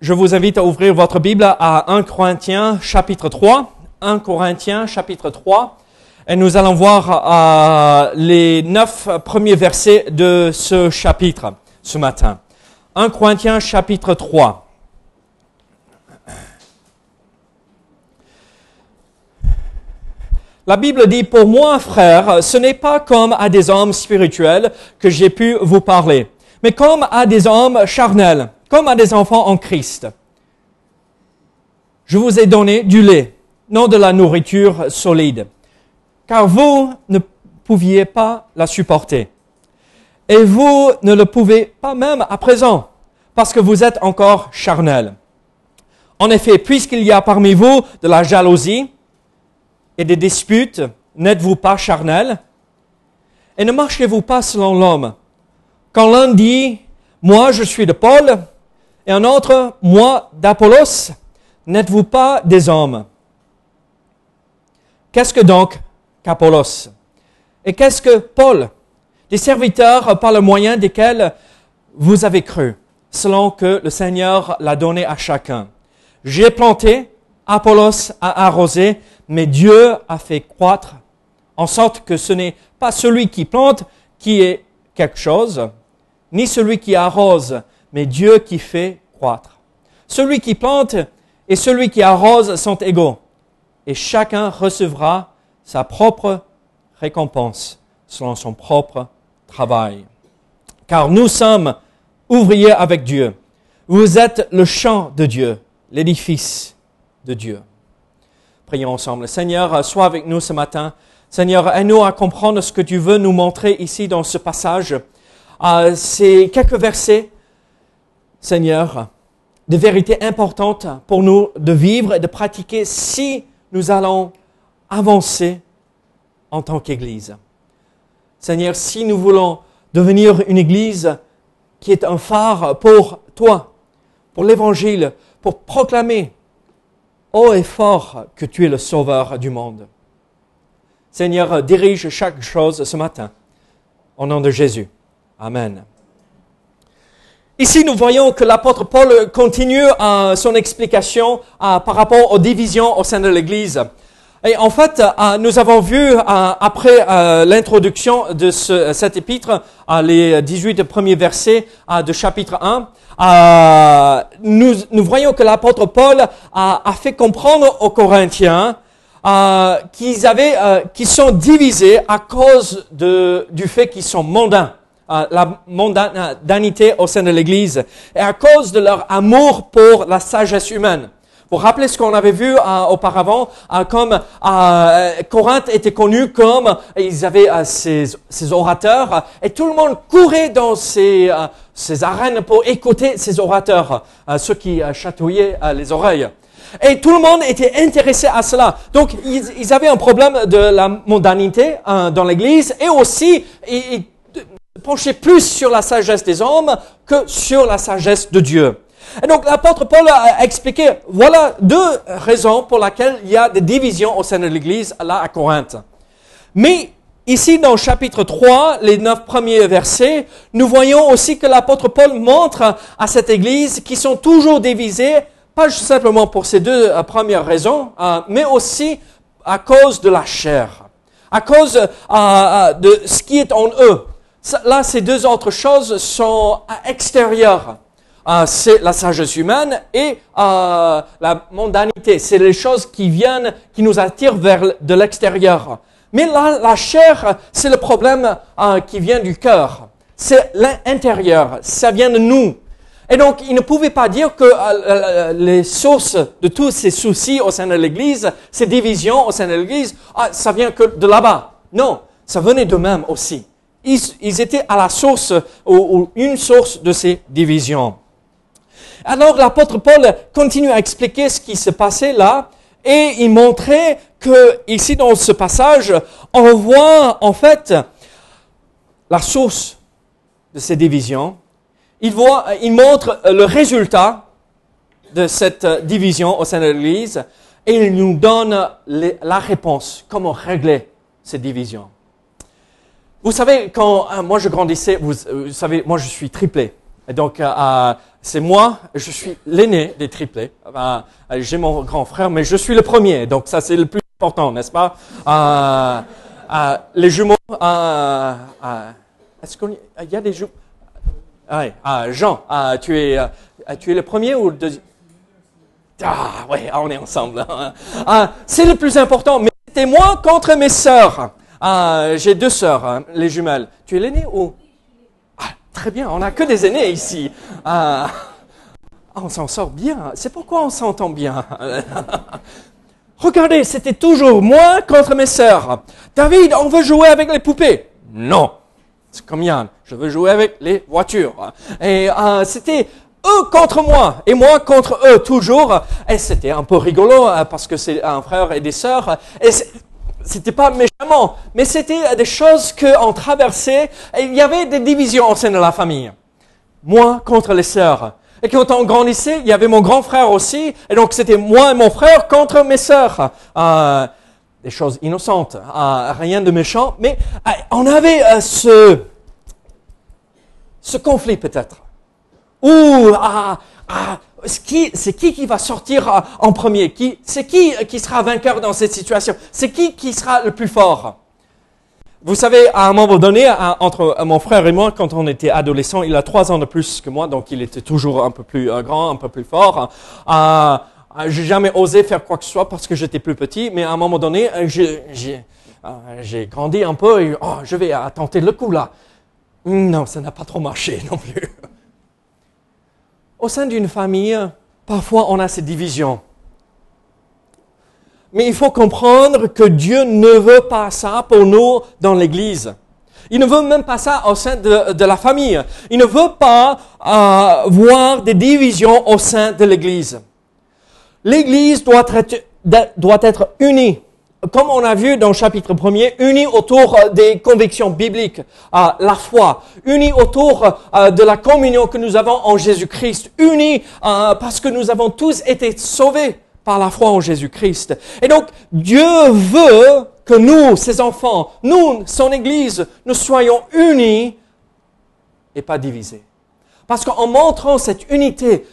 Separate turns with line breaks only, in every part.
Je vous invite à ouvrir votre Bible à 1 Corinthiens chapitre 3. 1 Corinthiens chapitre 3. Et nous allons voir euh, les neuf premiers versets de ce chapitre ce matin. 1 Corinthiens chapitre 3. La Bible dit, pour moi, frère, ce n'est pas comme à des hommes spirituels que j'ai pu vous parler, mais comme à des hommes charnels comme à des enfants en Christ. Je vous ai donné du lait, non de la nourriture solide, car vous ne pouviez pas la supporter. Et vous ne le pouvez pas même à présent, parce que vous êtes encore charnel. En effet, puisqu'il y a parmi vous de la jalousie et des disputes, n'êtes-vous pas charnel? Et ne marchez-vous pas selon l'homme Quand l'un dit, moi je suis de Paul, et un autre, moi d'Apollos, n'êtes-vous pas des hommes? Qu'est-ce que donc qu'Apollos? Et qu'est-ce que Paul? Des serviteurs par le moyen desquels vous avez cru, selon que le Seigneur l'a donné à chacun. J'ai planté, Apollos a arrosé, mais Dieu a fait croître, en sorte que ce n'est pas celui qui plante qui est quelque chose, ni celui qui arrose, mais Dieu qui fait croître. Celui qui plante et celui qui arrose sont égaux, et chacun recevra sa propre récompense selon son propre travail. Car nous sommes ouvriers avec Dieu. Vous êtes le champ de Dieu, l'édifice de Dieu. Prions ensemble. Seigneur, sois avec nous ce matin. Seigneur, aide-nous à comprendre ce que tu veux nous montrer ici dans ce passage. Euh, ces quelques versets Seigneur, de vérités importantes pour nous de vivre et de pratiquer si nous allons avancer en tant qu'Église. Seigneur, si nous voulons devenir une Église qui est un phare pour toi, pour l'Évangile, pour proclamer haut et fort que tu es le Sauveur du monde. Seigneur, dirige chaque chose ce matin. Au nom de Jésus. Amen. Ici, nous voyons que l'apôtre Paul continue euh, son explication euh, par rapport aux divisions au sein de l'Église. Et en fait, euh, nous avons vu, après l'introduction de ce, cet épître, les 18 premiers versets de chapitre 1, nous, voyons que l'apôtre Paul a fait comprendre aux Corinthiens qu'ils avaient, qu'ils sont divisés à cause du fait qu'ils sont mondains la mondanité au sein de l'Église et à cause de leur amour pour la sagesse humaine. Vous rappelez ce qu'on avait vu euh, auparavant, euh, comme euh, Corinthe était connu comme ils avaient ces, ces, orateurs et tout le monde courait dans ces, ces arènes pour écouter ces orateurs, ceux qui chatouillaient les oreilles. Et tout le monde était intéressé à cela. Donc, ils, ils avaient un problème de la mondanité dans l'Église et aussi, ils, pencher plus sur la sagesse des hommes que sur la sagesse de Dieu. Et donc l'apôtre Paul a expliqué, voilà deux raisons pour lesquelles il y a des divisions au sein de l'Église là à Corinthe. Mais ici dans chapitre 3, les neuf premiers versets, nous voyons aussi que l'apôtre Paul montre à cette Église qui sont toujours divisées, pas simplement pour ces deux euh, premières raisons, euh, mais aussi à cause de la chair à cause euh, euh, de ce qui est en eux. Là, ces deux autres choses sont à extérieures. Euh, c'est la sagesse humaine et euh, la mondanité. C'est les choses qui viennent, qui nous attirent vers de l'extérieur. Mais là, la chair, c'est le problème euh, qui vient du cœur. C'est l'intérieur. Ça vient de nous. Et donc, il ne pouvait pas dire que euh, euh, les sources de tous ces soucis au sein de l'Église, ces divisions au sein de l'Église, ah, ça vient que de là-bas. Non, ça venait d'eux-mêmes aussi. Ils, étaient à la source ou, une source de ces divisions. Alors l'apôtre Paul continue à expliquer ce qui se passait là et il montrait que ici dans ce passage, on voit en fait la source de ces divisions. Il, voit, il montre le résultat de cette division au sein de l'Église et il nous donne la réponse, comment régler ces divisions. Vous savez, quand euh, moi je grandissais, vous, euh, vous savez, moi je suis triplé. Donc, euh, c'est moi, je suis l'aîné des triplés. J'ai mon grand frère, mais je suis le premier. Donc, ça, c'est le plus important, n'est-ce pas? Les jumeaux, est-ce y a des jumeaux? Jean, tu, es, tu es le premier ou le deuxième Ah, ouais, on est ensemble. Ah, c'est le plus important, mais c'était moi contre mes sœurs. Ah, J'ai deux sœurs, hein, les jumelles. Tu es l'aîné ou? Ah, Très bien, on n'a que des aînés ici. Ah, ah, on s'en sort bien. C'est pourquoi on s'entend bien. Regardez, c'était toujours moi contre mes sœurs. David, on veut jouer avec les poupées. Non. C'est comme Yann, je veux jouer avec les voitures. Et euh, c'était eux contre moi et moi contre eux toujours. Et c'était un peu rigolo euh, parce que c'est un frère et des sœurs. C'était pas méchamment, mais c'était des choses qu'on traversait. Il y avait des divisions au sein de la famille. Moi contre les sœurs. Et quand on grandissait, il y avait mon grand frère aussi. Et donc c'était moi et mon frère contre mes sœurs. Euh, des choses innocentes, euh, rien de méchant. Mais euh, on avait ce, ce conflit peut-être. Ou ah, ah, c'est qui, qui va sortir euh, en premier? C'est qui euh, qui sera vainqueur dans cette situation? C'est qui qui sera le plus fort? Vous savez, à un moment donné, entre euh, mon frère et moi, quand on était adolescents, il a trois ans de plus que moi, donc il était toujours un peu plus grand, un peu plus fort. J'ai jamais osé faire quoi que ce soit parce que j'étais plus petit, mais à un moment donné, j'ai, grandi un peu et oh, je vais tenter le coup là. Hum, Non, ça n'a pas trop marché non plus. Au sein d'une famille, parfois on a ces divisions. Mais il faut comprendre que Dieu ne veut pas ça pour nous dans l'Église. Il ne veut même pas ça au sein de, la famille. Il ne veut pas euh, voir des divisions au sein de l'Église. L'Église doit être unie. Comme on a vu dans le chapitre 1er, unie autour euh, des convictions bibliques, euh, la foi, unie autour euh, de la communion que nous avons en Jésus-Christ, euh, parce que nous avons tous été sauvés par la foi en Jésus-Christ. Et donc, Dieu veut que nous, ses enfants, nous, son Église, nous soyons unis et pas divisés. Parce qu'en montrant cette unité,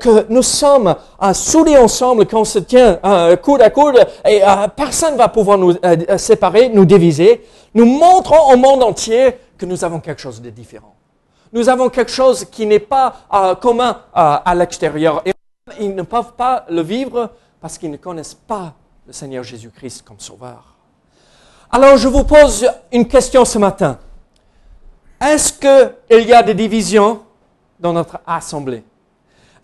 que nous sommes euh, soudés ensemble, qu'on se tient euh, coude à coude, et euh, personne ne va pouvoir nous euh, séparer, nous diviser, nous montrons au monde entier que nous avons quelque chose de différent. Nous avons quelque chose qui n'est pas euh, commun euh, à l'extérieur. Et ils ne peuvent pas le vivre parce qu'ils ne connaissent pas le Seigneur Jésus-Christ comme Sauveur. Alors je vous pose une question ce matin. Est-ce qu'il y a des divisions? Dans notre assemblée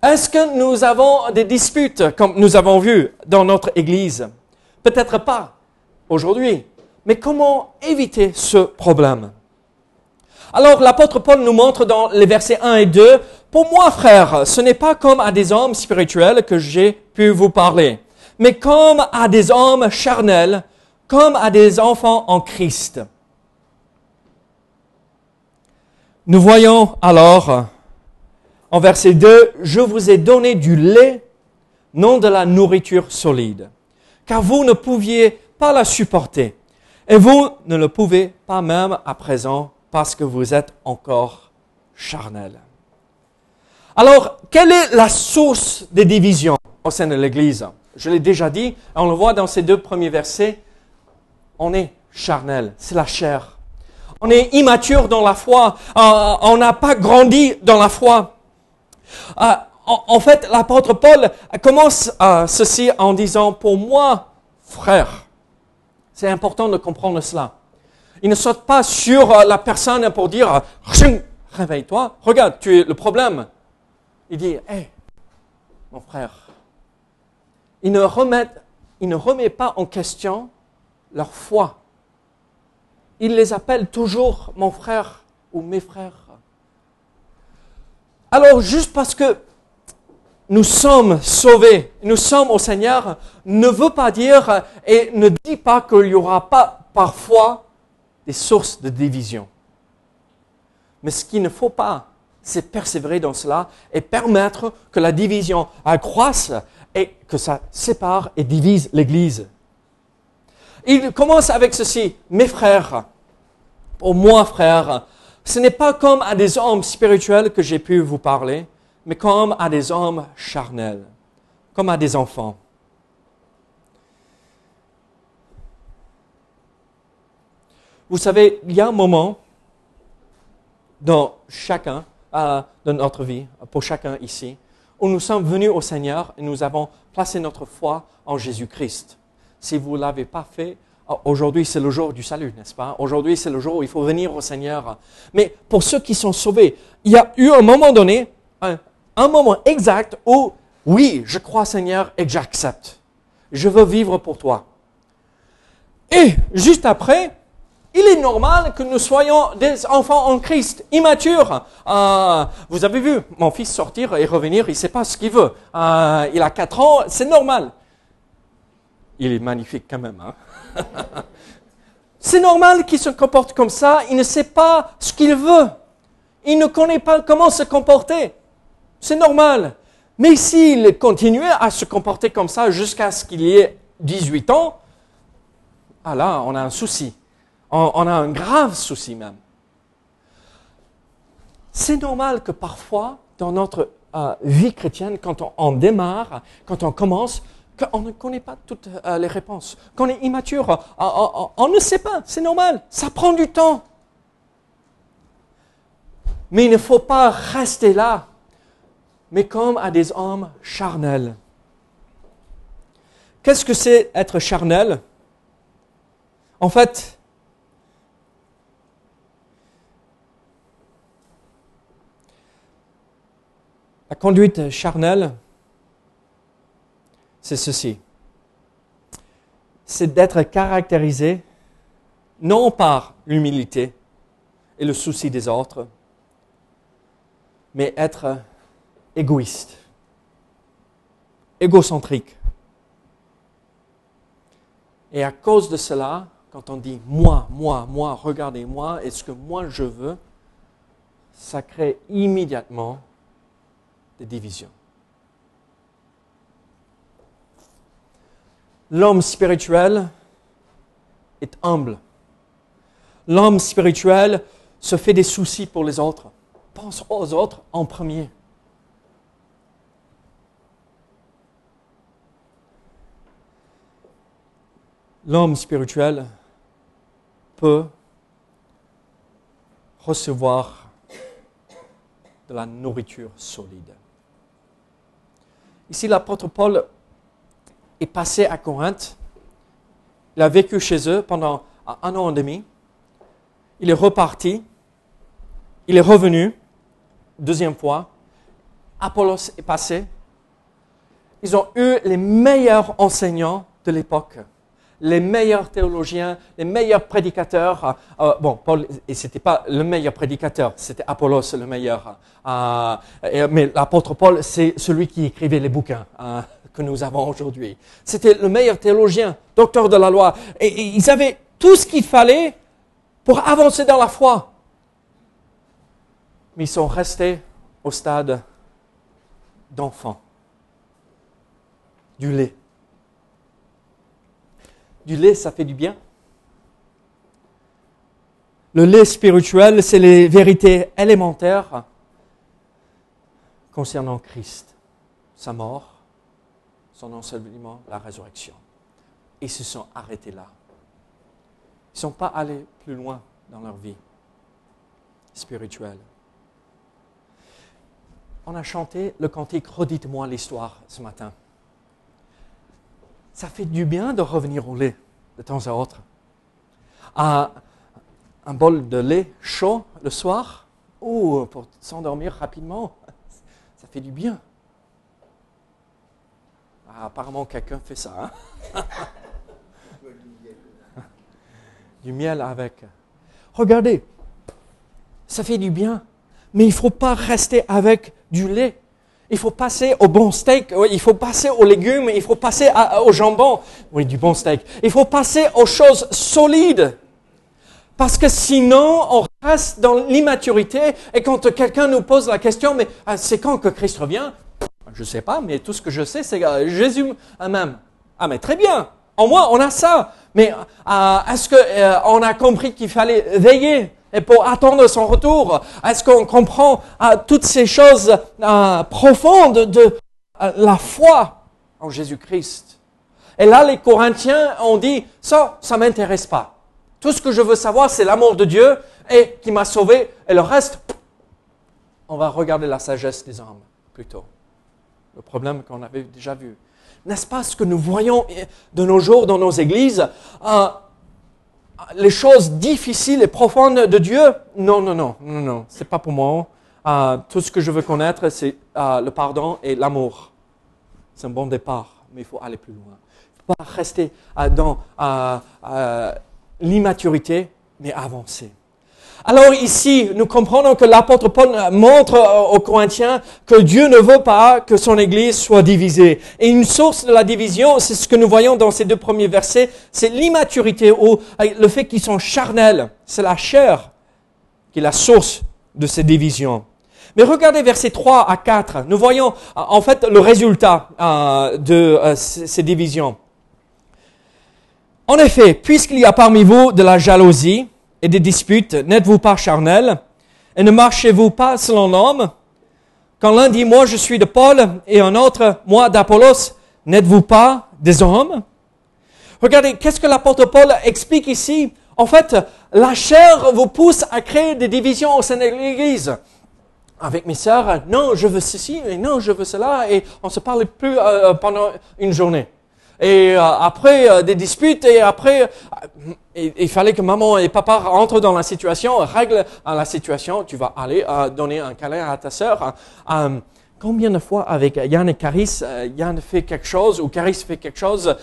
Est-ce que nous avons des disputes comme nous avons vu dans notre Église? Peut-être pas aujourd'hui. Mais comment éviter ce problème? Alors l'apôtre Paul nous montre dans les versets 1 et 2, pour moi frère, ce n'est pas comme à des hommes spirituels que j'ai pu vous parler, mais comme à des hommes charnels, comme à des enfants en Christ. Nous voyons alors en verset 2, je vous ai donné du lait, non de la nourriture solide, car vous ne pouviez pas la supporter, et vous ne le pouvez pas même à présent parce que vous êtes encore charnel. Alors, quelle est la source des divisions au sein de l'Église? Je l'ai déjà dit, on le voit dans ces deux premiers versets, on est charnel, c'est la chair. On est immature dans la foi, euh, on n'a pas grandi dans la foi. Euh, en, fait, l'apôtre Paul commence euh, ceci en disant, pour moi, frère, c'est important de comprendre cela. Il ne saute pas sur la personne pour dire, réveille-toi, regarde, tu es le problème. Il dit, hé, mon frère, il ne remet pas en question leur foi. Il les appelle toujours mon frère ou mes frères. Alors, juste parce que nous sommes sauvés, nous sommes au Seigneur, ne veut pas dire et ne dit pas qu'il n'y aura pas parfois des sources de division. Mais ce qu'il ne faut pas, c'est persévérer dans cela et permettre que la division accroisse et que ça sépare et divise l'Église. Il commence avec ceci, mes frères, pour moi frères, ce n'est pas comme à des hommes spirituels que j'ai pu vous parler, mais comme à des hommes charnels, comme à des enfants. Vous savez, il y a un moment dans chacun euh, de notre vie, pour chacun ici, où nous sommes venus au Seigneur et nous avons placé notre foi en Jésus-Christ. Si vous ne l'avez pas fait, aujourd'hui c'est le jour du salut, n'est-ce pas? Aujourd'hui c'est le jour où il faut venir au Seigneur. Mais pour ceux qui sont sauvés, il y a eu un moment donné, un, moment exact où, oui, je crois Seigneur et j'accepte. Je veux vivre pour toi. Et juste après, il est normal que nous soyons des enfants en Christ, immatures. Euh, vous avez vu mon fils sortir et revenir, il ne sait pas ce qu'il veut. Euh, il a 4 ans, c'est normal. Il est magnifique quand même. Hein. c'est normal qu'il se comporte comme ça, il ne sait pas ce qu'il veut. Il ne connaît pas comment se comporter. C'est normal. Mais s'il continuait à se comporter comme ça jusqu'à ce qu'il ait 18 ans, ah là, on a un souci on, a un grave souci même. C'est normal que parfois, dans notre euh, vie chrétienne, quand on, démarre, quand on commence, qu'on ne connaît pas toutes euh, les réponses, qu'on est immature, euh, on ne sait pas, c'est normal, ça prend du temps. Mais il ne faut pas rester là, mais comme à des hommes charnels. Qu'est-ce que c'est être charnel? En fait, La conduite charnelle, c'est ceci. C'est d'être caractérisé non par l'humilité et le souci des autres, mais être égoïste, égocentrique. Et à cause de cela, quand on dit moi, moi, moi, regardez-moi et ce que moi je veux, ça crée immédiatement des divisions. L'homme spirituel est humble. L'homme spirituel se fait des soucis pour les autres. Pense aux autres en premier. L'homme spirituel peut recevoir de la nourriture solide. Ici, l'apôtre Paul est passé à Corinthe. Il a vécu chez eux pendant un an et demi. Il est reparti. Il est revenu, deuxième fois. Apollos est passé. Ils ont eu les meilleurs enseignants de l'époque les meilleurs théologiens, les meilleurs prédicateurs. Euh, euh, bon, Paul, et c'était pas le meilleur prédicateur, c'était Apollos le meilleur. Euh, mais l'apôtre Paul, c'est celui qui écrivait les bouquins que nous avons aujourd'hui. C'était le meilleur théologien, docteur de la loi. et ils avaient tout ce qu'il fallait pour avancer dans la foi. Mais ils sont restés au stade d'enfant, du lait. Du lait, ça fait du bien. Le lait spirituel, c'est les vérités élémentaires concernant Christ, sa mort, son enseignement, la résurrection. Ils se sont arrêtés là. Ils ne sont pas allés plus loin dans leur vie spirituelle. On a chanté le cantique Redites-moi l'histoire ce matin. Ça fait du bien de revenir au lait de temps à autre. Un, un bol de lait chaud le soir, ou pour s'endormir rapidement, ça fait du bien. Ah, apparemment, quelqu'un fait ça. Hein? du miel avec. Regardez, ça fait du bien, mais il ne faut pas rester avec du lait. Il faut passer au bon steak, il faut passer aux légumes, il faut passer au jambon. Oui, du bon steak. Il faut passer aux choses solides. Parce que sinon, on reste dans l'immaturité et quand quelqu'un nous pose la question, mais ah, c'est quand que Christ revient? Je ne sais pas, mais tout ce que je sais, c'est Jésus même. Ah, mais très bien. En moi, on a ça. Mais euh, est-ce qu'on euh, a compris qu'il fallait veiller et pour attendre son retour Est-ce qu'on comprend euh, toutes ces choses profondes de la foi en Jésus-Christ? Et là, les Corinthiens ont dit, ça, ça m'intéresse pas. Tout ce que je veux savoir, c'est l'amour de Dieu et qui m'a sauvé. Et le reste, on va regarder la sagesse des hommes plutôt. Le problème qu'on avait déjà vu. N'est-ce pas ce que nous voyons de nos jours dans nos églises euh, Les choses difficiles et profondes de Dieu? Non, non, non, non, non, c'est pas pour moi. Euh, tout ce que je veux connaître, c'est euh, le pardon et l'amour. C'est un bon départ, mais il faut aller plus loin. Il ne faut pas rester dans l'immaturité, mais avancer. Alors ici, nous comprenons que l'apôtre Paul montre aux Corinthiens que Dieu ne veut pas que son Église soit divisée. Et une source de la division, c'est ce que nous voyons dans ces deux premiers versets, c'est l'immaturité ou le fait qu'ils sont charnels. C'est la chair qui est la source de ces divisions. Mais regardez versets 3 à 4. Nous voyons en fait le résultat euh, de euh, ces divisions. En effet, puisqu'il y a parmi vous de la jalousie, et des disputes, n'êtes-vous pas charnel? Et ne marchez-vous pas selon l'homme? Quand l'un dit moi je suis de Paul et un autre moi d'Apollos, n'êtes-vous pas des hommes? Regardez, qu'est-ce que l'apôtre Paul explique ici? En fait, la chair vous pousse à créer des divisions au sein de l'Église. Avec mes sœurs, non, je veux ceci, et non, je veux cela, et on se parle plus euh, pendant une journée. Et euh, après euh, des disputes, et après, euh, il, fallait que maman et papa rentrent dans la situation, règlent la situation. Tu vas aller donner un câlin à ta sœur. combien de fois avec Yann et Caris, Yann fait quelque chose ou Caris fait quelque chose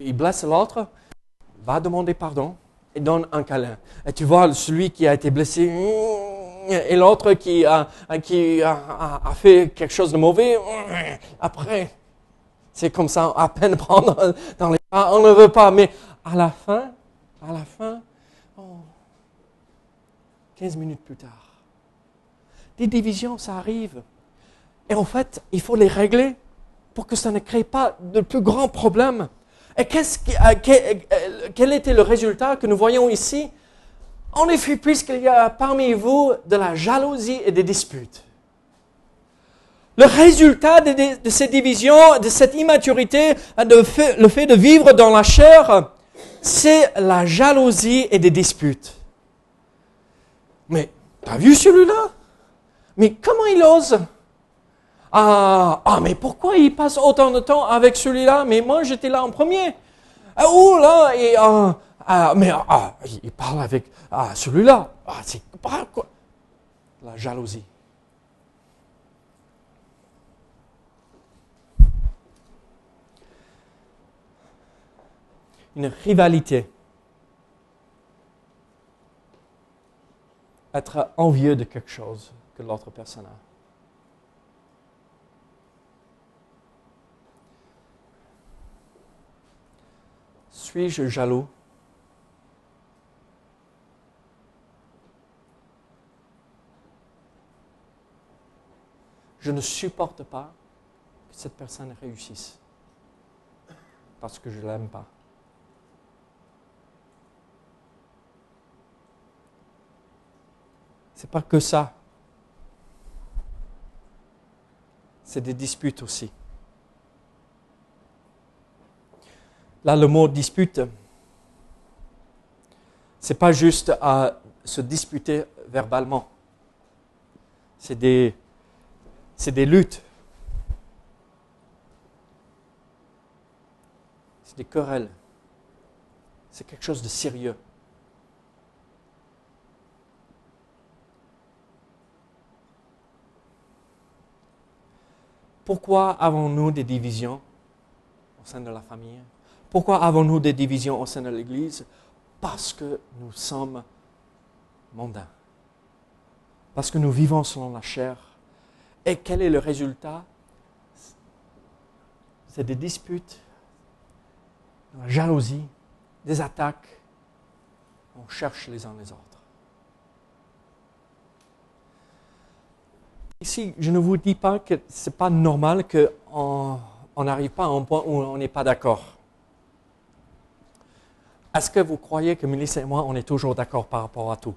il blesse l'autre, va demander pardon et donne un câlin. Et tu vois celui qui a été blessé et l'autre qui, a, qui a, fait quelque chose de mauvais, après, c'est comme ça, à peine prendre dans les bras, on ne veut pas, mais à la fin, à la fin, 15 minutes plus tard, des divisions, ça arrive. Et en fait, il faut les régler pour que ça ne crée pas de plus grands problèmes. Et euh, euh, quel était le résultat que nous voyons ici? En effet, puisqu'il y a parmi vous de la jalousie et des disputes. Le résultat de, ces divisions, de cette immaturité, le fait de vivre dans la chair, c'est la jalousie et des disputes. Mais, t'as vu celui-là? Mais comment il ose? Ah, ah, mais pourquoi il passe autant de temps avec celui-là? Mais moi, j'étais là en premier. Ah, oh là, et, ah, ah, mais ah, il parle avec ah, celui-là. Ah, c'est pas quoi La jalousie. Une rivalité. Être envieux de quelque chose que l'autre personne a. Suis-je jaloux? Je ne supporte pas que cette personne réussisse parce que je ne l'aime pas. C'est pas que ça. C'est des disputes aussi. Là, le mot dispute, c'est pas juste à se disputer verbalement. C'est des, c'est des luttes. C'est des querelles. C'est quelque chose de sérieux. Pourquoi avons-nous des divisions au sein de la famille? Pourquoi avons-nous des divisions au sein de l'Église? Parce que nous sommes mondains. Parce que nous vivons selon la chair. Et quel est le résultat? C'est des disputes, de la jalousie, des attaques. On cherche les uns les autres. Ici, je ne vous dis pas que ce n'est pas normal qu'on n'arrive pas à un point où on n'est pas d'accord. Est-ce que vous croyez que Mélissa et moi, on est toujours d'accord par rapport à tout?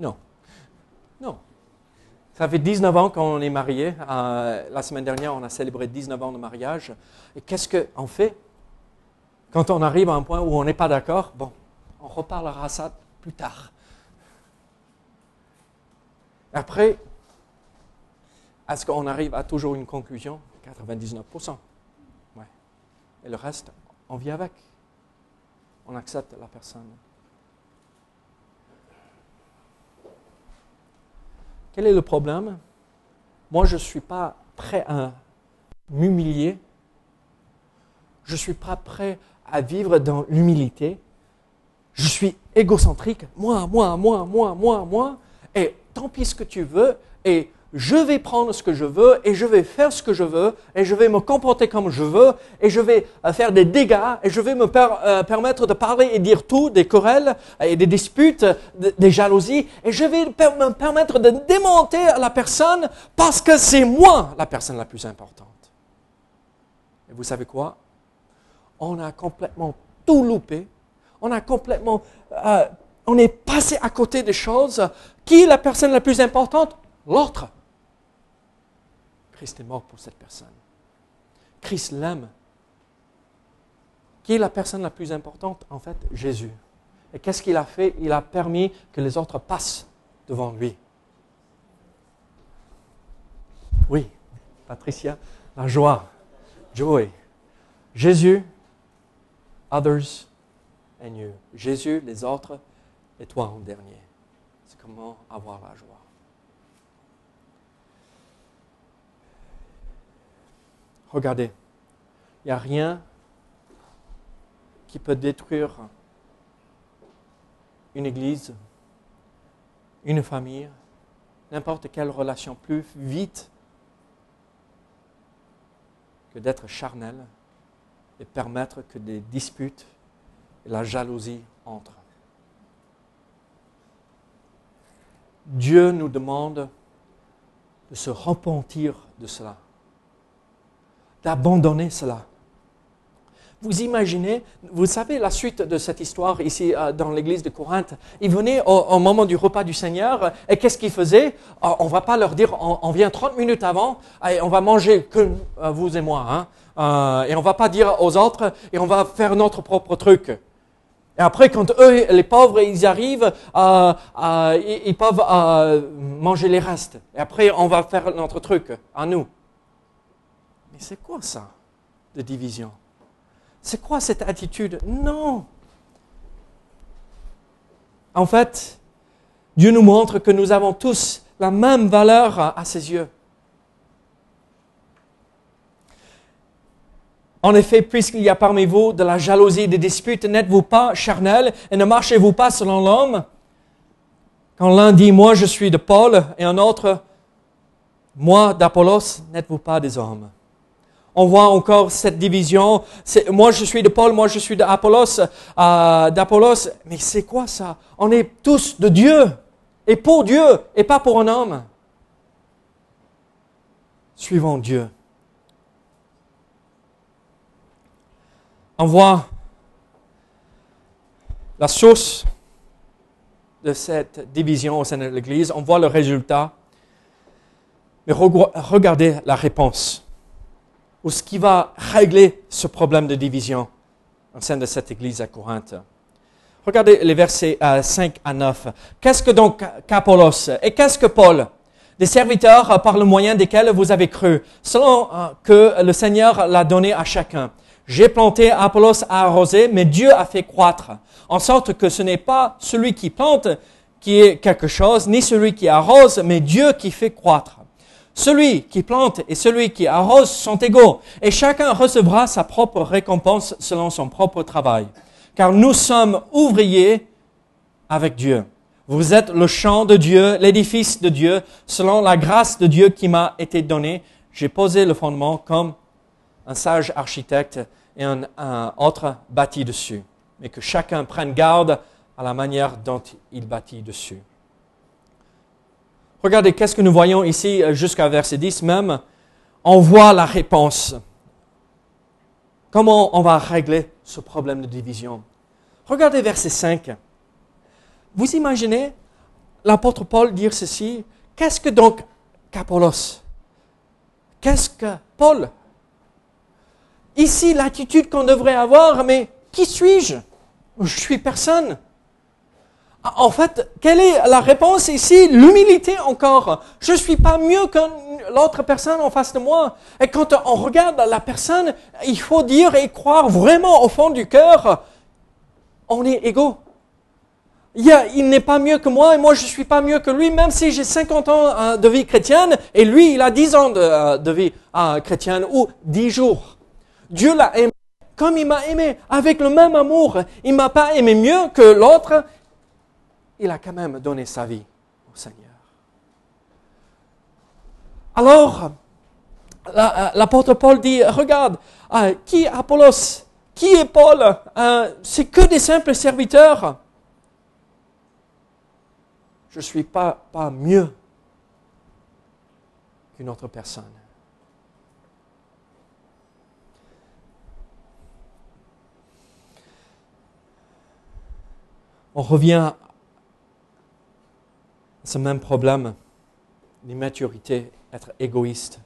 Non. Non. Ça fait 19 ans qu'on est mariés. Euh, la semaine dernière, on a célébré 19 ans de mariage. Et qu'est-ce qu'on fait quand on arrive à un point où on n'est pas d'accord Bon, on reparlera ça plus tard. Après, est-ce qu'on arrive à toujours une conclusion? 99%. Ouais. Et le reste, on vit avec. On accepte la personne. Quel est le problème? Moi, je ne suis pas prêt à m'humilier. Je ne suis pas prêt à vivre dans l'humilité. Je suis égocentrique. Moi, moi, moi, moi, moi, moi. Et tant pis ce que tu veux, et je vais prendre ce que je veux, et je vais faire ce que je veux, et je vais me comporter comme je veux, et je vais euh, faire des dégâts, et je vais me euh, permettre de parler et dire tout, des querelles, et des disputes, des jalousies, et je vais me permettre de démonter la personne parce que c'est moi la personne la plus importante. Et vous savez quoi? On a complètement tout loupé, on a complètement... Euh, on est passé à côté des choses. Qui est la personne la plus importante? L'autre. Christ est mort pour cette personne. Christ l'aime. Qui est la personne la plus importante? En fait, Jésus. Et qu'est-ce qu'il a fait? Il a permis que les autres passent devant lui. Oui, Patricia, la joie, joy. Jésus, others and you. Jésus, les autres, et toi en dernier. C'est comment avoir la joie? Regardez, il n'y a rien qui peut détruire une église, une famille, n'importe quelle relation plus vite que d'être charnel et permettre que des disputes et la jalousie entrent. Dieu nous demande de se repentir de cela, d'abandonner cela. Vous imaginez, vous savez la suite de cette histoire ici euh, dans l'église de Corinthe. Ils venaient au, moment du repas du Seigneur et qu'est-ce qu'ils faisaient? Euh, On ne va pas leur dire on, vient 30 minutes avant et on va manger que euh, vous et moi. Hein, et on ne va pas dire aux autres et on va faire notre propre truc. Et après, quand eux, les pauvres, ils arrivent, ils, peuvent manger les restes. Et après, on va faire notre truc à nous. C'est quoi ça, de division? C'est quoi cette attitude? Non. En fait, Dieu nous montre que nous avons tous la même valeur à ses yeux. En effet, puisqu'il y a parmi vous de la jalousie et des disputes, n'êtes-vous pas charnel et ne marchez-vous pas selon l'homme? Quand l'un dit moi je suis de Paul et un autre moi d'Apollos, n'êtes-vous pas des hommes? On voit encore cette division. Moi je suis de Paul, moi je suis d'Apollos, euh, d'Apollos. Mais c'est quoi ça? On est tous de Dieu et pour Dieu et pas pour un homme. Suivons Dieu. on voit la source de cette division au sein de l'Église, on voit le résultat, mais regardez la réponse. Ou ce qui va régler ce problème de division au sein de cette église à Corinthe. Regardez les versets 5 euh, à 9. Qu'est-ce que donc qu'Apollos et qu'est-ce que Paul? Des serviteurs euh, par le moyen desquels vous avez cru, selon euh, que le Seigneur l'a donné à chacun. J'ai planté, Apollos a arrosé, mais Dieu a fait croître, en sorte que ce n'est pas celui qui plante qui est quelque chose, ni celui qui arrose, mais Dieu qui fait croître. Celui qui plante et celui qui arrose sont égaux, et chacun recevra sa propre récompense selon son propre travail. Car nous sommes ouvriers avec Dieu. Vous êtes le champ de Dieu, l'édifice de Dieu, selon la grâce de Dieu qui m'a été donnée. J'ai posé le fondement comme un sage architecte et un, autre bâti dessus. Mais que chacun prenne garde à la manière dont il bâtit dessus. Regardez, qu'est-ce que nous voyons ici euh, jusqu'à verset 10 même? On voit la réponse. Comment on va régler ce problème de division? Regardez verset 5. Vous imaginez l'apôtre Paul dire ceci Qu'est-ce que donc qu'Apollos Qu'est-ce que Paul? Ici, l'attitude qu'on devrait avoir, mais qui suis-je? Je suis personne. En fait, quelle est la réponse ici? L'humilité encore. Je ne suis pas mieux que l'autre personne en face de moi. Et quand on regarde la personne, il faut dire et croire vraiment au fond du cœur, on est égaux. Il, n'est pas mieux que moi et moi je ne suis pas mieux que lui, même si j'ai 50 ans euh, de vie chrétienne et lui il a 10 ans de, euh, vie euh, chrétienne ou 10 jours. Dieu l'a aimé comme il m'a aimé, avec le même amour. Il m'a pas aimé mieux que l'autre, il a quand même donné sa vie au Seigneur. Alors, euh, l'apôtre Paul dit, regarde, euh, qui est Apollos Qui est Paul euh, C'est que des simples serviteurs. Je ne suis pas, pas mieux qu'une autre personne. On revient ce même problème l'immaturité, être égoïste.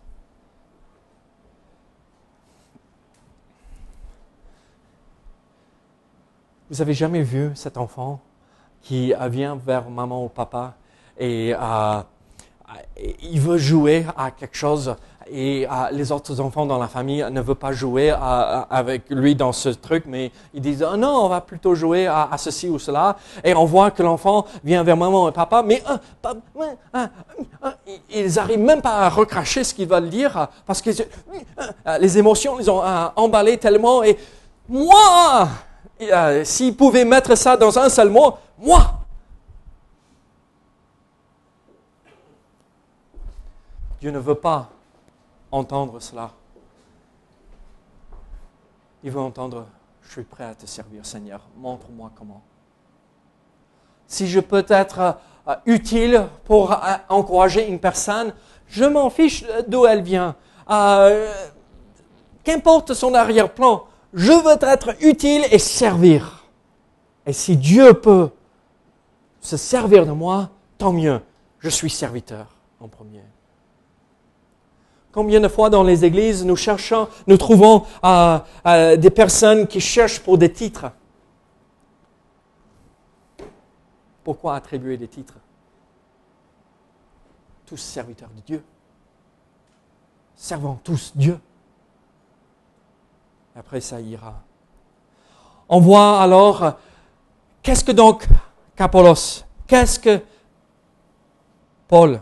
Vous avez jamais vu cet enfant qui vient vers maman ou papa et euh, il veut jouer à quelque chose et euh, les autres enfants dans la famille ne veulent pas jouer euh, avec lui dans ce truc, mais ils disent oh non, on va plutôt jouer à, ceci ou cela. Et on voit que l'enfant vient vers maman et papa, mais euh, ils n'arrivent même pas à recracher ce qu'ils veulent dire parce que les émotions les ont emballés tellement. Et moi, s'ils pouvaient mettre ça dans un seul mot, moi, Dieu ne veut pas entendre cela. Il veut entendre, je suis prêt à te servir Seigneur, montre-moi comment. Si je peux être euh, utile pour euh, encourager une personne, je m'en fiche d'où elle vient. Euh, qu'importe son arrière-plan, je veux être utile et servir. Et si Dieu peut se servir de moi, tant mieux. Je suis serviteur en premier. Combien de fois dans les églises nous cherchons, nous trouvons euh, euh, des personnes qui cherchent pour des titres? Pourquoi attribuer des titres? Tous serviteurs de Dieu. Servons tous Dieu. Après, ça ira. On voit alors, qu'est-ce que donc Capolos Qu'est-ce que Paul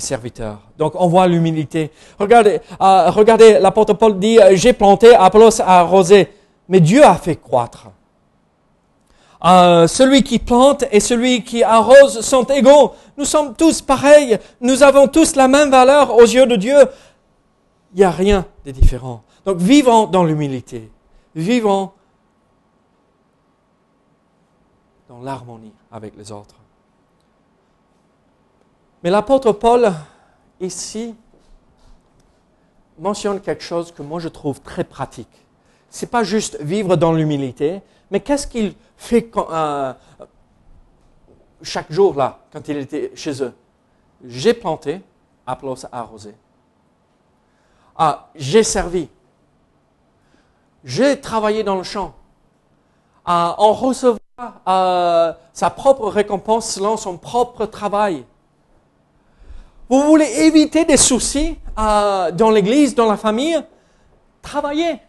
serviteurs. Donc on voit l'humilité. Regardez, euh, regardez l'apôtre Paul dit, euh, j'ai planté, Apollos a arrosé, mais Dieu a fait croître. Euh, celui qui plante et celui qui arrose sont égaux. Nous sommes tous pareils. Nous avons tous la même valeur aux yeux de Dieu. Il n'y a rien de différent. Donc vivons dans l'humilité. Vivons dans l'harmonie avec les autres. Mais l'apôtre Paul, ici, mentionne quelque chose que moi je trouve très pratique. Ce n'est pas juste vivre dans l'humilité, mais qu'est-ce qu'il fait euh, chaque jour là, quand il était chez eux? J'ai planté, Apollos a arrosé. Ah, j'ai servi. J'ai travaillé dans le champ. Ah, on recevra ah, sa propre récompense selon son propre travail. Vous voulez éviter des soucis ah, dans l'église, dans la famille? Travaillez.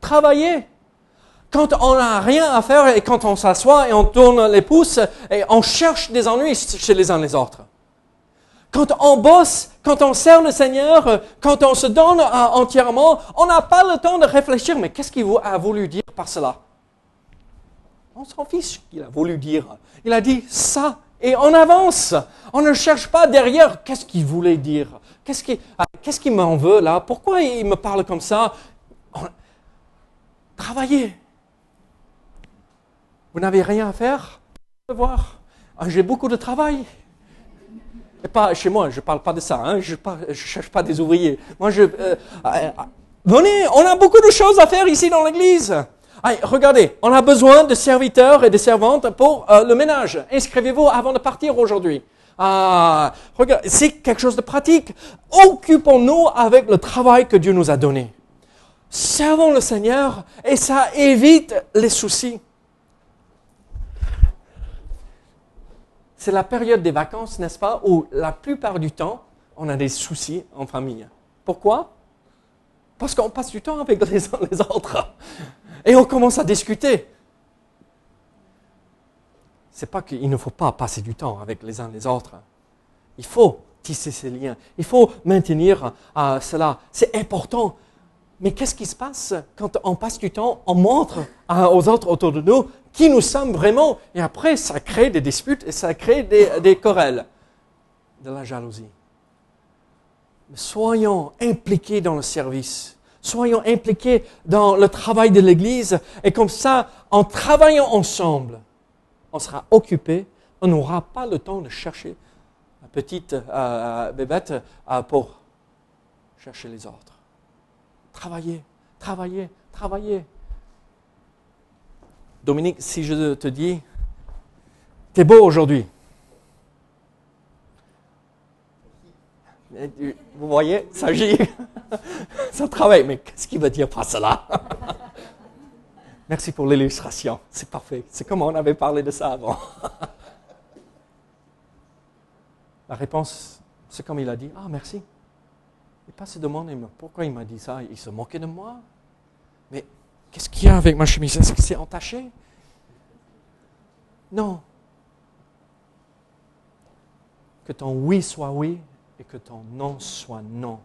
Travaillez. Quand on n'a rien à faire et quand on s'assoit et on tourne les pouces et on cherche des ennuis chez les uns les autres. Quand on bosse, quand on sert le Seigneur, quand on se donne entièrement, on n'a pas le temps de réfléchir, mais qu'est-ce qu'il a voulu dire par cela? On s'en fiche qu'il a voulu dire. Il a dit ça et on avance. On ne cherche pas derrière qu'est-ce qu'il voulait dire. Qu'est-ce qu'il ah, qu'est-ce m'en veut là? Pourquoi il me parle comme ça? Travaillez. Vous n'avez rien à faire? Voir. Ah, j'ai beaucoup de travail pas chez moi, je ne parle pas de ça, hein, je ne cherche pas des ouvriers. Moi, je, euh, euh, venez, on a beaucoup de choses à faire ici dans l'église. Regardez, on a besoin de serviteurs et de servantes pour euh, le ménage. Inscrivez-vous avant de partir aujourd'hui. Ah, c'est quelque chose de pratique. Occupons-nous avec le travail que Dieu nous a donné. Servons le Seigneur et ça évite les soucis. c'est la période des vacances, n'est-ce pas, où la plupart du temps, on a des soucis en famille. Pourquoi? Parce qu'on passe du temps avec les uns les autres. Et on commence à discuter. C'est pas qu'il ne faut pas passer du temps avec les uns les autres. Il faut tisser ces liens. Il faut maintenir euh, cela. C'est important. Mais qu'est-ce qui se passe quand on passe du temps, on montre aux autres autour de nous qui nous sommes vraiment, et après ça crée des disputes et ça crée des, des querelles, de la jalousie. soyons impliqués dans le service, soyons impliqués dans le travail de l'Église, et comme ça, en travaillant ensemble, on sera occupé, on n'aura pas le temps de chercher la petite euh, euh, bébête euh, pour chercher les autres. Travaillez, travaillez, travaillez. Dominique, si je te dis, t'es beau aujourd'hui. Vous voyez, ça agit, ça travaille, mais qu'est-ce qu'il veut dire par cela? Merci pour l'illustration, c'est parfait. C'est comme on avait parlé de ça avant. La réponse, c'est comme il a dit, ah merci. Il pas se demander pourquoi il m'a dit ça? Il se moquait de moi? Mais qu'est-ce qu'il y a avec ma chemise? Est-ce que c'est entaché? Non. Que ton oui soit oui et que ton non soit non.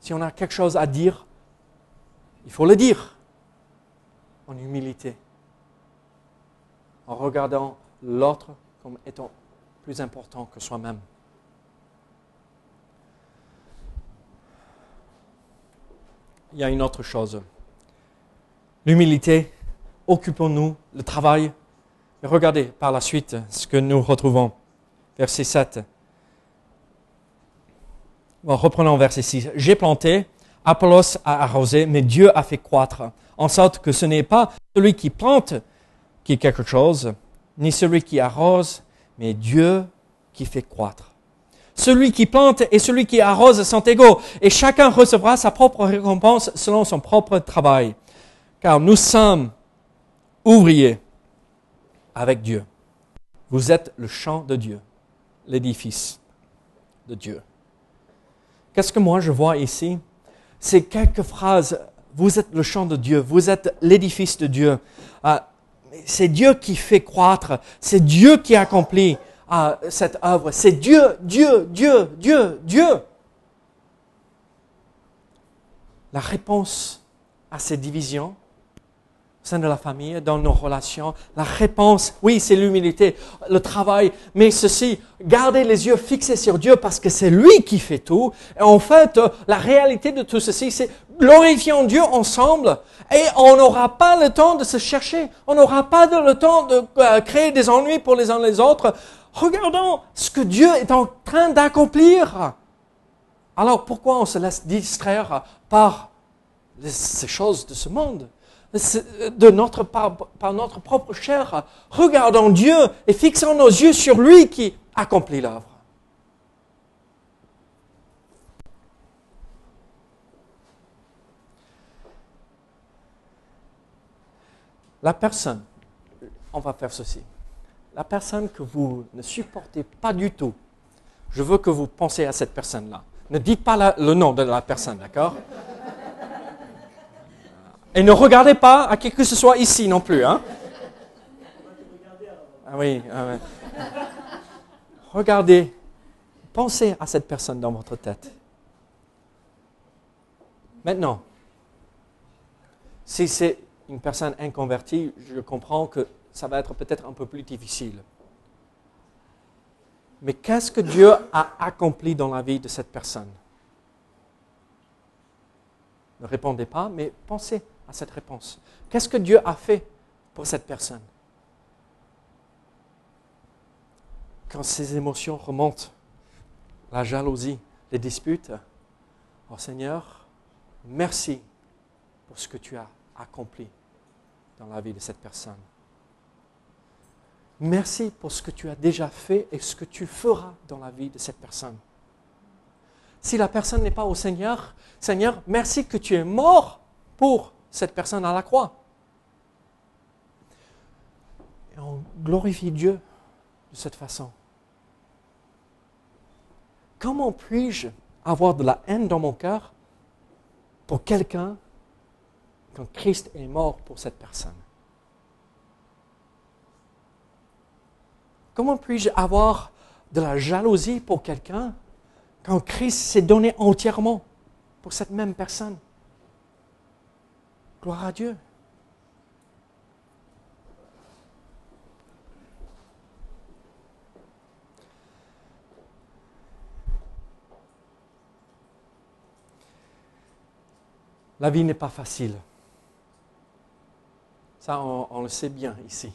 Si on a quelque chose à dire, il faut le dire en humilité, en regardant l'autre comme étant plus important que soi-même. il y a une autre chose. L'humilité, occupons-nous, le travail. regardez par la suite ce que nous retrouvons. Verset 7. Reprenons verset 6. J'ai planté, Apollos a arrosé, mais Dieu a fait croître, en sorte que ce n'est pas celui qui plante qui est quelque chose, ni celui qui arrose, mais Dieu qui fait croître. Celui qui plante et celui qui arrose sont égaux, et chacun recevra sa propre récompense selon son propre travail. Car nous sommes ouvriers avec Dieu. Vous êtes le champ de Dieu, l'édifice de Dieu. Qu'est-ce que moi je vois ici? C'est quelques phrases. Vous êtes le champ de Dieu, vous êtes l'édifice de Dieu. Ah, c'est Dieu qui fait croître, c'est Dieu qui accomplit à cette œuvre. C'est Dieu, Dieu, Dieu, Dieu, Dieu. La réponse à ces divisions au sein de la famille, dans nos relations, la réponse, oui, c'est l'humilité, le travail, mais ceci, gardez les yeux fixés sur Dieu parce que c'est lui qui fait tout. Et en fait, la réalité de tout ceci, c'est glorifions Dieu ensemble et on n'aura pas le temps de se chercher, on n'aura pas le temps de euh, créer des ennuis pour les uns les autres. Regardons ce que Dieu est en train d'accomplir. Alors pourquoi on se laisse distraire par ces choses de ce monde, euh, de notre, par, notre propre chair, regardant Dieu et fixant nos yeux sur lui qui accomplit l'œuvre. La personne, on va faire ceci. La personne que vous ne supportez pas du tout, je veux que vous pensiez à cette personne-là. Ne dites pas le nom de la personne, d'accord? Et ne regardez pas à qui que ce soit ici non plus. Hein ah oui. ah. Regardez, pensez à cette personne dans votre tête. Maintenant, si c'est une personne inconvertie, je comprends que ça va être peut-être un peu plus difficile. Mais qu'est-ce que Dieu a accompli dans la vie de cette personne? Ne répondez pas, mais pensez à cette réponse. Qu'est-ce que Dieu a fait pour cette personne Quand ces émotions remontent, la jalousie, les disputes, oh Seigneur, merci pour ce que tu as accompli dans la vie de cette personne. Merci pour ce que tu as déjà fait et ce que tu feras dans la vie de cette personne. Si la personne n'est pas au Seigneur, Seigneur, merci que tu es mort pour cette personne à la croix. Et on glorifie Dieu de cette façon. Comment puis-je avoir de la haine dans mon cœur pour quelqu'un quand Christ est mort pour cette personne? Comment puis-je avoir de la jalousie pour quelqu'un quand Christ s'est donné entièrement pour cette même personne? Gloire à Dieu. La vie n'est pas facile. Ça, on, on le sait bien ici.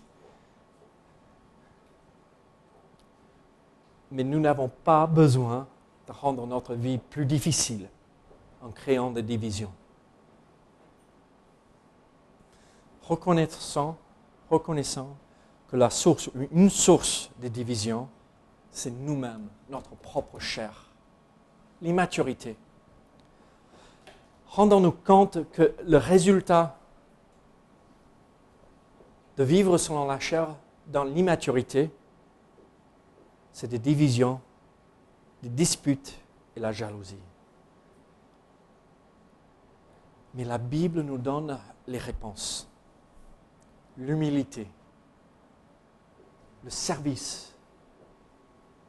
Mais nous n'avons pas besoin de rendre notre vie plus difficile en créant des divisions. Reconnaissant, que la source, une source des divisions, c'est nous-mêmes, notre propre chair, l'immaturité. Rendons-nous compte que le résultat de vivre selon la chair dans l'immaturité, c'est des divisions, des disputes et la jalousie. Mais la Bible nous donne les réponses. L'humilité, le service,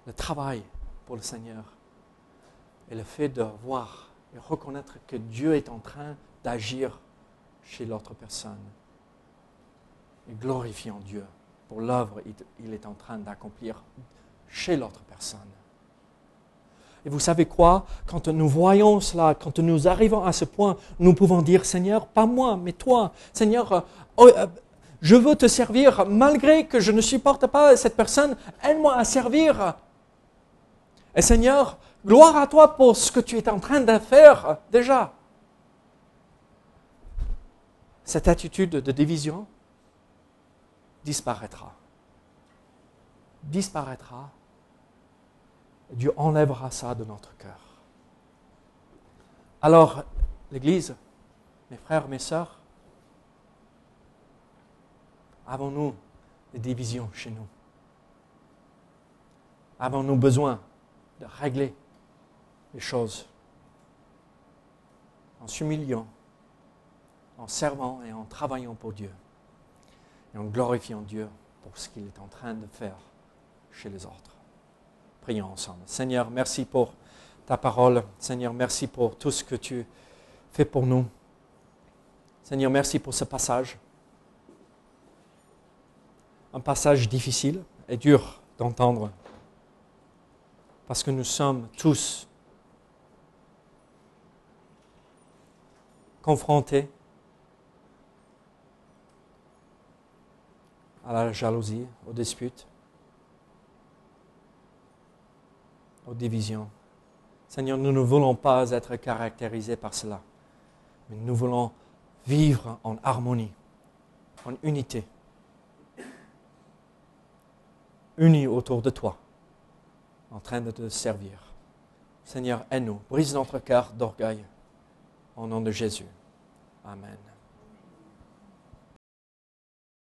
le travail pour le Seigneur et le fait de voir et reconnaître que Dieu est en train d'agir chez l'autre personne. Et glorifiant Dieu pour l'œuvre qu'il est en train d'accomplir chez l'autre personne. Et vous savez quoi? Quand nous voyons cela, quand nous arrivons à ce point, nous pouvons dire, Seigneur, pas moi, mais toi, Seigneur, euh, oh, euh, je veux te servir malgré que je ne supporte pas cette personne, aide-moi à servir. Et Seigneur, gloire à toi pour ce que tu es en train de faire déjà. Cette attitude de division disparaîtra. Disparaîtra Dieu enlèvera ça de notre cœur. Alors, l'Église, mes frères, mes sœurs, avons-nous des divisions chez nous? Avons-nous besoin de régler les choses en s'humiliant, en servant et en travaillant pour Dieu et en glorifiant Dieu pour ce qu'il est en train de faire chez les autres? Prions ensemble. Seigneur, merci pour ta parole. Seigneur, merci pour tout ce que tu fais pour nous. Seigneur, merci pour ce passage. Un passage difficile et dur d'entendre. Parce que nous sommes tous confrontés à la jalousie, aux disputes. aux divisions. Seigneur, nous ne voulons pas être caractérisés par cela, mais nous voulons vivre en harmonie, en unité, unis autour de toi, en train de te servir. Seigneur, aide-nous, brise notre cœur d'orgueil, au nom de Jésus. Amen.